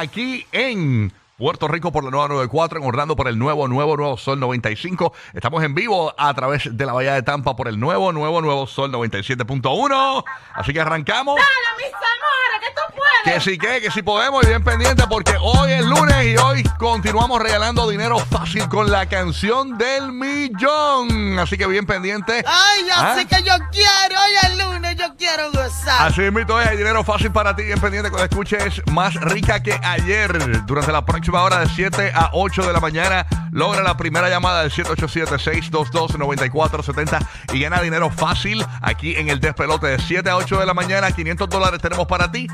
Aquí en Puerto Rico por la nueva 94, en Orlando por el nuevo, nuevo, nuevo Sol 95. Estamos en vivo a través de la Bahía de Tampa por el nuevo, nuevo, nuevo Sol 97.1. Así que arrancamos. ¡Dale, mis amores, que tú! Que sí que, que sí podemos y bien pendiente porque hoy es lunes y hoy continuamos regalando dinero fácil con la canción del millón. Así que bien pendiente. Ay, ya Ah. sé que yo quiero, hoy es lunes, yo quiero gozar. Así mismo es, hay dinero fácil para ti, bien pendiente cuando escuches más rica que ayer. Durante la próxima hora de 7 a 8 de la mañana, logra la primera llamada del 787-622-9470 y gana dinero fácil aquí en el despelote de 7 a 8 de la mañana. 500 dólares tenemos para ti.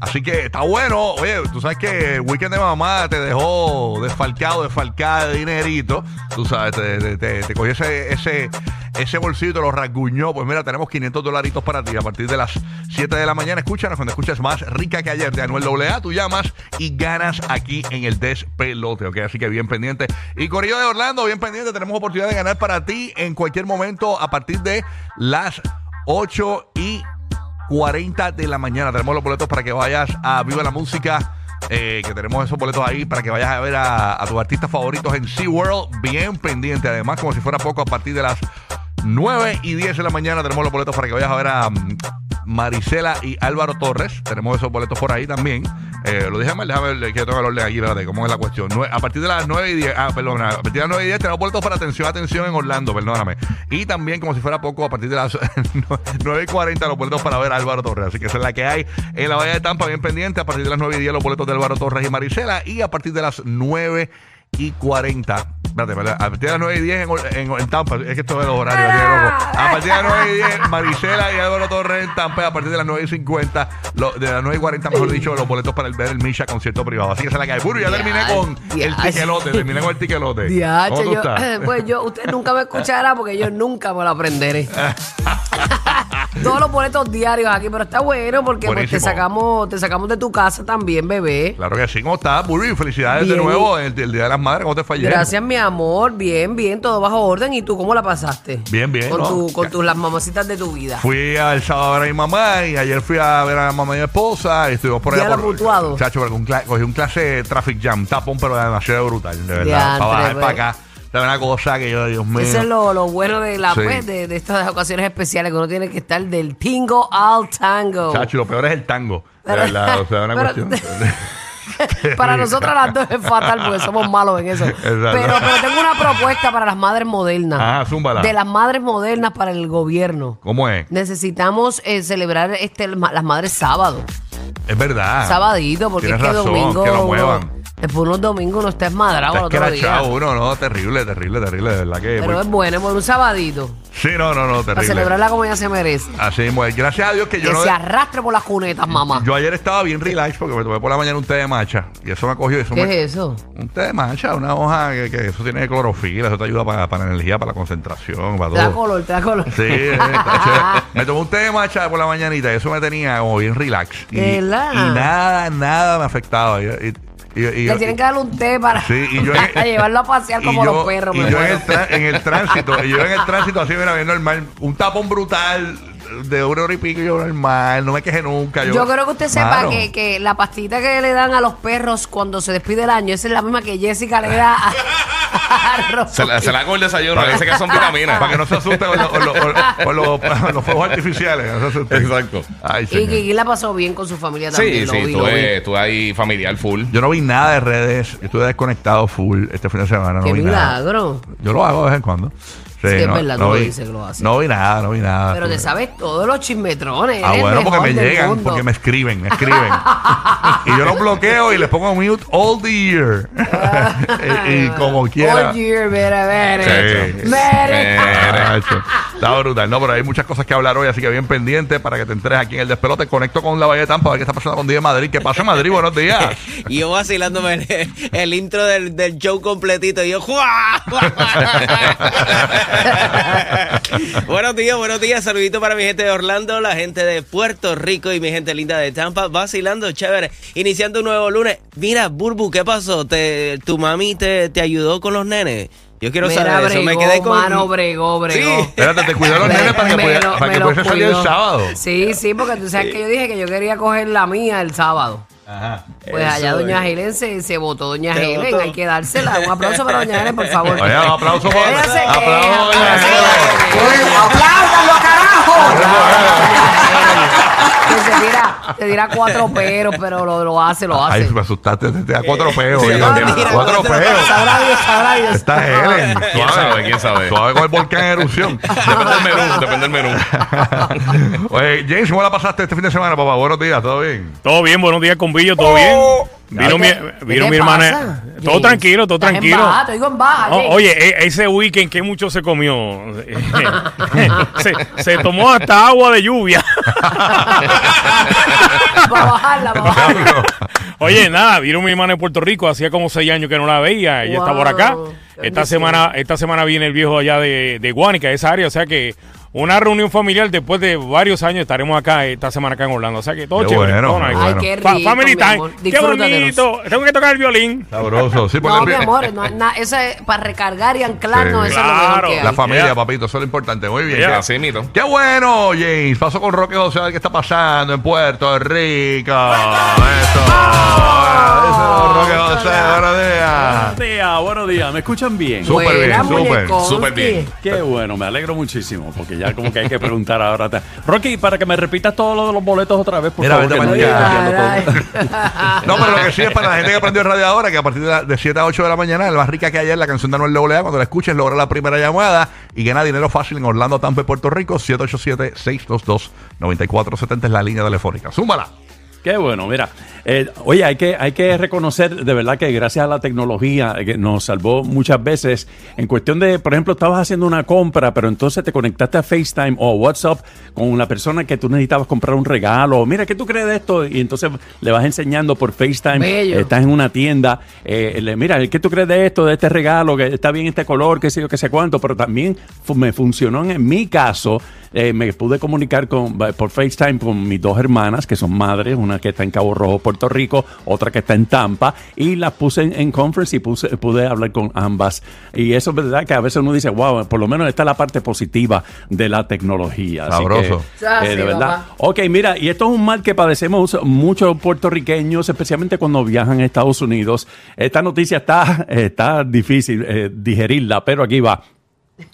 Así que está bueno. Oye, tú sabes que el weekend de mamá te dejó desfalcado, desfalcada de dinerito. Tú sabes, te, te, cogió ese, ese, ese bolsillo, te lo rasguñó. Pues mira, tenemos 500 dolaritos para ti a partir de las 7 de la mañana. Escúchanos cuando escuches más rica que ayer de Anuel AA. Tú llamas y ganas aquí en el despelote. ¿ok? Así que bien pendiente. Y Corillo de Orlando, bien pendiente. Tenemos oportunidad de ganar para ti en cualquier momento a partir de las 8 y 40 de la mañana. Tenemos los boletos para que vayas a Viva la Música. eh, que tenemos esos boletos ahí para que vayas a ver a, a tus artistas favoritos en SeaWorld. Bien pendiente. Además, como si fuera poco, a partir de las 9 y 10 de la mañana tenemos los boletos para que vayas a ver a Marisela y Álvaro Torres. Tenemos esos boletos por ahí también. Eh, lo dije mal, déjame ver que tengo el orden aquí, espérate, cómo es la cuestión. Nue- a partir de las 9 y 10, ah, perdón, a partir de las 9 y 10 tenemos boletos para atención, atención en Orlando, perdóname. Y también, como si fuera poco, a partir de las 9 y 40 los boletos para ver a Álvaro Torres. Así que esa es la que hay en la Bahía de Tampa, bien pendiente. A partir de las 9 y 10 los boletos de Álvaro Torres y Marisela. Y a partir de las 9 y 40. Espérate, espérate, a partir de las 9 y 10 en, en- en Tampa, es que esto es los horarios, tiene loco. A partir de las 9 y 10, Marisela y Álvaro Torres en Tampa. A partir de las 9 y 50, lo- de las 9 y 40, mejor dicho, los boletos para el ver el Misha concierto privado. Así que es la hay. Buru, ya terminé con el tiquelote, terminé con el tiquelote. ¿Cómo tú yo, estás? pues yo, usted nunca me escuchará porque yo nunca me lo aprenderé. Todos los boletos diarios aquí, pero está bueno porque pues, te sacamos, te sacamos de tu casa también, bebé. Claro que sí, ¿cómo estás, Buru? Y felicidades de nuevo el, el Día de las Madres. ¿Cómo te ayer? Gracias, mi amor. Bien, bien, todo bajo orden. ¿Y tú cómo la pasaste? Bien, bien, Con, ¿no? tu, con tus las mamacitas de tu vida. Fui el sábado a ver a mi mamá y ayer fui a ver a mi mamá y mi esposa y estuvimos por allá Diablo por mutuado. Chacho, cogí un clase de traffic jam, tapón, pero demasiado brutal, de verdad. Para bajar pues. para acá. De una cosa que yo, Dios mío. Eso es lo, lo bueno de la Sí. pues, de, de estas ocasiones especiales que uno tiene que estar del tingo al tango. Chacho, lo peor es el tango. De verdad, o sea, una pero- cuestión. para nosotras las dos es fatal porque somos malos en eso. Pero, pero tengo una propuesta para las madres modernas. Ah, zúmbala. De las madres modernas para el gobierno. ¿Cómo es? Necesitamos eh, celebrar este, las madres sábado. Es verdad. Sabadito, porque Tienes es que razón, domingo. que lo uno- muevan. Después unos domingos no está esmadrado al Está otro día. uno, no, terrible, terrible, terrible, de verdad que. Pero muy- es bueno, es bueno, un sabadito. Sí, no, no, no, Para terrible. celebrarla como ella se merece. Así mismo es. Gracias a Dios que yo que no. se arrastre por las cunetas, mamá. Yo ayer estaba bien relax porque me tomé por la mañana un té de matcha y eso me cogió. Eso ¿Qué me- es eso? Un té de matcha, una hoja que, que eso tiene clorofila, eso te ayuda para, para la energía, para la concentración, para Te da todo. color, te da color. Sí, eh, está me tomé un té de matcha por la mañanita y eso me tenía como bien relax. Y, y nada, nada me afectaba. Y, y- y- y- Le tienen que darle un té para, Sí, y yo- para llevarlo a pasear como yo- los perros. Y me yo en el, en el tránsito, y yo en el tránsito así, mira, bien normal, un tapón brutal de una hora y pico, yo normal, no me quejé nunca. Yo, Yo creo que usted sepa que, que la pastita que le dan a los perros cuando se despide el año, esa es la misma que Jessica le da a, Arroz Se la, se la hago el desayuno. Dice que son vitaminas. Para que no se asusten con, lo- con lo- con- con los- con los fuegos artificiales. no se asusten. Exacto. Ay, Y señor. Kiki la pasó bien con su familia también. Sí, lo sí, vi, lo vi. tú ahí familiar full. Yo no vi nada de redes. Yo estuve desconectado full este fin de semana. No Qué vi nada. milagro. Yo lo hago de vez en cuando. Sí, Sí, es no, verdad, no lo vi- dices que lo haces. No vi nada, no vi nada. Pero te sabes todos los chismetrones. Ah, eres bueno, porque me mejor del llegan, mundo. porque me escriben, me escriben. y yo los bloqueo y les pongo mute all the year. y, y como quiera. All year, mire, mire. Sí. Ah, macho. Está brutal. No, pero hay muchas cosas que hablar hoy, así que bien pendiente para que te enteres aquí en el despelote. Conecto con la Bahía de Tampa a ver qué está pasando con Día de Madrid. ¿Qué pasa en Madrid? Buenos días. Y yo vacilándome el, el intro del, del show completito. Y yo, ¡juá! buenos días, buenos días. Saludito para mi gente de Orlando, la gente de Puerto Rico y mi gente linda de Tampa. Vacilando, chévere. Iniciando un nuevo lunes. Mira, Burbu, ¿qué pasó? ¿Te, ¿Tu mami te, te ayudó con los nenes? Yo quiero Mira, saber eso. bregó, Me quedé con. mano, bregó, bregó. Sí. Espérate, te cuidó los Me- nenes para que, me pudiera- lo- para me que lo pudiese salir el sábado. Sí, sí, porque tú sabes que yo dije que yo quería coger la mía el sábado. Pues allá doña es. Helen se, se votó, doña Helen, votó. hay que dársela. Un aplauso para doña Helen, por favor. Oye, un aplauso por- Ella se queja, aplauso, doña Helen. queja. ¡Apláudanlo, carajo! Que se tira, se tira cuatro peros, pero lo, lo hace, lo hace. Ay, me asustaste, te da cuatro peos. Sí, oye. no, mira, cuatro cuatro peos. Sabrá Dios, sabrá Dios. Está Helen. ¿Quién sabe? ¿Quién sabe? Suave con el volcán en erupción. Depende del menú, depende del menú. Oye, James, ¿cómo la pasaste este fin de semana, papá? Buenos días, ¿todo bien? Todo bien, buenos días con Billo, todo bien. Vino mi, ¿Qué vino mi pasa, hermana. Todo tranquilo, todo tranquilo. baja, te digo en baja, Oh, James. oye, e- ese weekend que mucho se comió. se, se tomó hasta agua de lluvia. Para bajarla, para bajarla. Oye, nada, vino mi hermana en Puerto Rico, hacía como seis años que no la veía, ella está por acá. Esta semana, esta semana viene el viejo allá de, de Guánica, esa área, o sea que una reunión familiar después de varios años estaremos acá esta semana acá en Orlando, o sea que todo Qué chévere. bueno, todo. Ay, bueno. qué Fa- rico, family mi time, qué bonito. Tengo que tocar el violín. Sabroso. Sí, porque No, mi el- amor, no, nada, eso es para recargar y anclarnos, Sí. eso es lo mejor Claro. que hay. La familia, papito, eso es lo importante. Muy bien. Qué- Así mito. Qué bueno, James. Pasó con Roque José a ver qué está pasando en Puerto Rico. Eso. Eso, José, buenos días. Buenos días, buenos días. ¿Me escuchan bien? Súper bien, súper, súper bien. Qué bueno, me alegro muchísimo, porque ya como que hay que preguntar ahora. Rocky, para que me repitas todo lo de los boletos otra vez, por Mira, favor. que no. No, pero lo que sí es para la gente que aprendió radio ahora, que a partir de, la- de 7 a 8 de la mañana, el más rica que ayer, la canción de Anuel AA, cuando la escuches, logra la primera llamada y gana dinero fácil en Orlando, Tampa y Puerto Rico. 787-622-9470 es la línea telefónica. Súmala. Qué bueno, mira. Eh, oye, hay que, hay que reconocer de verdad que gracias a la tecnología eh, que nos salvó muchas veces en cuestión de, por ejemplo, estabas haciendo una compra, pero entonces te conectaste a FaceTime o WhatsApp con una persona que tú necesitabas comprar un regalo. Mira, ¿qué tú crees de esto? Y entonces le vas enseñando por FaceTime. Bello. estás en una tienda. eh, le, mira, ¿qué tú crees de esto, de este regalo? Que está bien este color, qué sé yo, qué sé cuánto. Pero también me funcionó en, mi caso. eh, me pude comunicar con, por FaceTime con mis dos hermanas, que son madres, una que está en Cabo Rojo, Puerto Rico, otra que está en Tampa, y las puse en, en conference y puse, pude hablar con ambas. Y eso es verdad que a veces uno dice, wow, por lo menos esta es la parte positiva de la tecnología. Así Sabroso. que, eh, de verdad. Ok, mira, y esto es un mal que padecemos muchos puertorriqueños, especialmente cuando viajan a Estados Unidos. Esta noticia está, está difícil eh, digerirla, pero aquí va.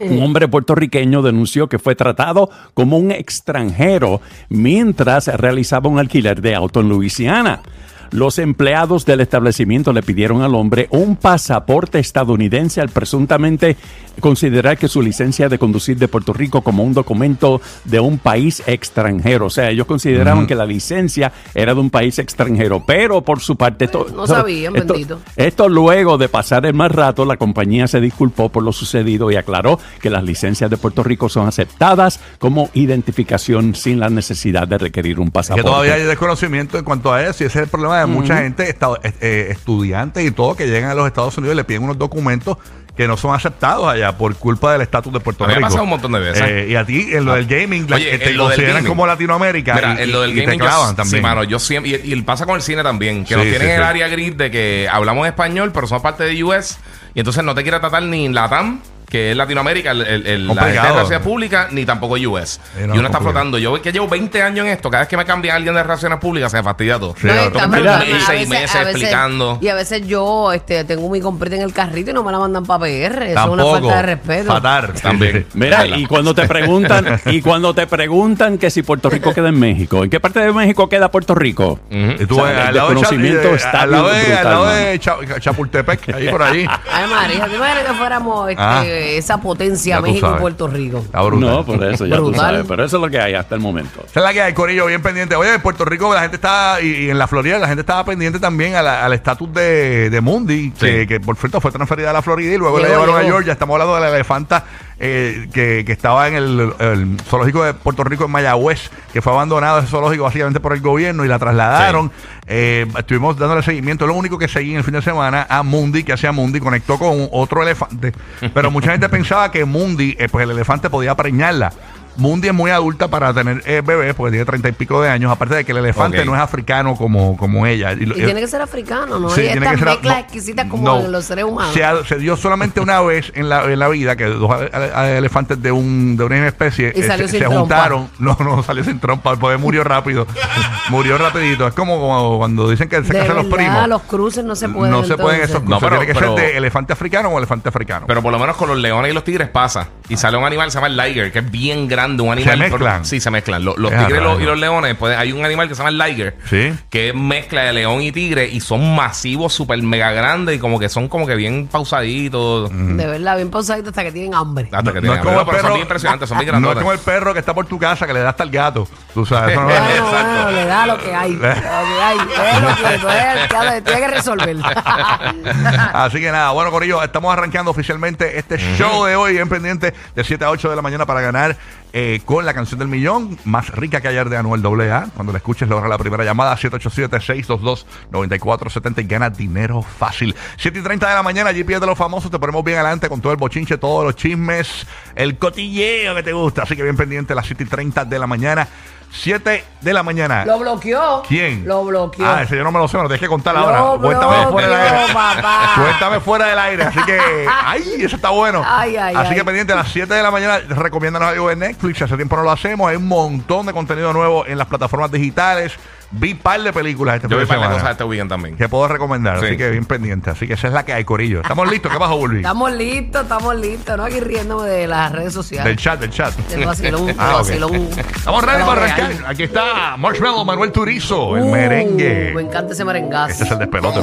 Un hombre puertorriqueño denunció que fue tratado como un extranjero mientras realizaba un alquiler de auto en Luisiana. Los empleados del establecimiento le pidieron al hombre un pasaporte estadounidense al presuntamente considerar que su licencia de conducir de Puerto Rico como un documento de un país extranjero. O sea, ellos consideraban que la licencia era de un país extranjero, pero por su parte... Esto, no sabían, esto- bendito. esto luego de pasar el mal rato, la compañía se disculpó por lo sucedido y aclaró que las licencias de Puerto Rico son aceptadas como identificación sin la necesidad de requerir un Que pasaporte. todavía hay desconocimiento en cuanto a eso y ese es el problema de mucha gente, esta- eh, estudiantes y todo, que llegan a los Estados Unidos y le piden unos documentos que no son aceptados allá por culpa del estatus de Puerto A mí me ha Rico. pasado un montón de veces. Eh, y a ti, en lo del gaming, la- Oye, que te en lo del consideran gaming. como Latinoamérica Mira, y, en lo del y te gaming, yo- clavan también. Sí, mano, yo siempre. Y, y pasa con el cine también, que Sí, nos sí, tienen sí. el área gris de que hablamos español, pero somos parte de US. Y entonces no te quiere tratar ni en Latam que es Latinoamérica, el, el- el- la gente de raza pública, ni tampoco US. Sí, no, y uno está flotando. Yo que llevo 20 años en esto, cada vez que me cambia alguien de relaciones públicas, se me fastidia todo. Sí, No, y brutal. Mira, seis meses explicando. Y a veces yo este, tengo mi comprita en el carrito y no me la mandan para PR. Eso es una Tampoco. falta de respeto. Fatal. También. Mira, y cuando te preguntan, y cuando te preguntan que si Puerto Rico queda en México, ¿en qué parte de México queda Puerto Rico? Y tú, O sea, el eh, está al lado bien de, al brutal, lado de Cha- Chapultepec, ahí por allí. Ay, María, ¿te imaginas que fuéramos este, Esa potencia Ya tú México y sabes. Puerto Rico? Está brutal. No, por eso ya tú Brutal. sabes, pero eso es lo que hay hasta el momento. Esa es la que hay, Corillo, bien pendiente. Oye, en Puerto Rico la gente está, y, y en la Florida la gente estaba pendiente también a la- al estatus de, de Mundi, que, que por cierto fue transferida a la Florida y luego la Llegó, llevaron a llegó. Georgia. Estamos hablando de la elefanta eh, que, que estaba en el, el zoológico de Puerto Rico en Mayagüez, que fue abandonado ese zoológico básicamente por el gobierno y la trasladaron. Eh, estuvimos dándole seguimiento. Lo único que seguí en el fin de semana a Mundi, que hacía Mundi, conectó con otro elefante. Pero mucha gente pensaba que Mundi, eh, pues el elefante podía preñarla. Mundi es muy adulta para tener eh, bebés, porque tiene treinta y pico de años. Aparte de que el elefante Ok. no es africano como, como ella. Y, lo- Y tiene que ser africano, ¿no? Sí, Hay tiene estas que ser- mezclas no, exquisitas como no. en los seres humanos. Se, ha- se dio solamente una vez en la, en la vida que dos ale- ale- elefantes de un de una misma especie Y salió se, sin se trompa. juntaron. No, no salió sin trompa, el poder murió rápido. murió rapidito. Es como, como cuando dicen que se de casan los verdad, primos. los cruces no se pueden. no se pueden entonces. esos No, cruces. pero- Tiene que pero- ser de elefante africano o elefante africano. Pero por lo menos con los leones y los tigres pasa. Y sale un animal que se llama el liger, que es bien grande, un animal. mezclan? Sí, se mezclan. Los, los Es tigres y los- raro. y los leones, pues hay un animal que se llama el liger, Sí. que es mezcla de león y tigre y son masivos, súper mega grandes y como que son como que bien pausaditos. De verdad, bien pausadito hasta que tienen hambre. Hasta que no tengan- es como el pero son perro, bien impresionantes, son bien no es como el perro que está por tu casa que le da hasta el gato. Tú sabes, eso no es- Bueno, bueno, le da lo que hay. Lo que hay. Es lo que el tiene que resolver. Así que nada, bueno, Corillo, estamos arrancando oficialmente este show de hoy, bien pendiente, de 7 a 8 de la mañana para ganar eh, con la canción del millón, más rica que ayer de Anuel AA. Cuando la escuches, logra la primera llamada, 787-622-9470 y gana dinero fácil. 7 y 30 de la mañana, GPS de los famosos, te ponemos bien adelante con todo el bochinche, todos los chismes, el cotilleo que te gusta. Así que bien pendiente, las 7 y 30 de la mañana. 7 de la mañana. Lo bloqueó. ¿Quién? Lo bloqueó. Ah, ese yo no me lo sé, me lo tienes que contar Lo ahora. Cuéntame bloqueó, fuera del aire. papá. Cuéntame fuera del aire. Así que, ay, eso está bueno. Ay, ay, Así ay. que pendiente a las 7 de la mañana, recomiéndanos algo de Netflix. Hace tiempo no lo hacemos. Hay un montón de contenido nuevo en las plataformas digitales. Vi par de películas este Yo fin vi de semana cosa de este weekend también. que puedo recomendar. Sí. Así que bien pendiente. Así que esa es la que hay, Corillo. ¿Estamos listos? ¿Qué pasó, Bulbi? Estamos listos, estamos listos. No aquí riéndome de las redes Del sociales. chat, del chat. Del vacilón, del Ah, ok. vacilón. Estamos ready Pero para real. arrancar. Aquí está Marshmallow Manuel Turizo, el Uh, merengue. Me encanta ese merengazo. Este es el despelote.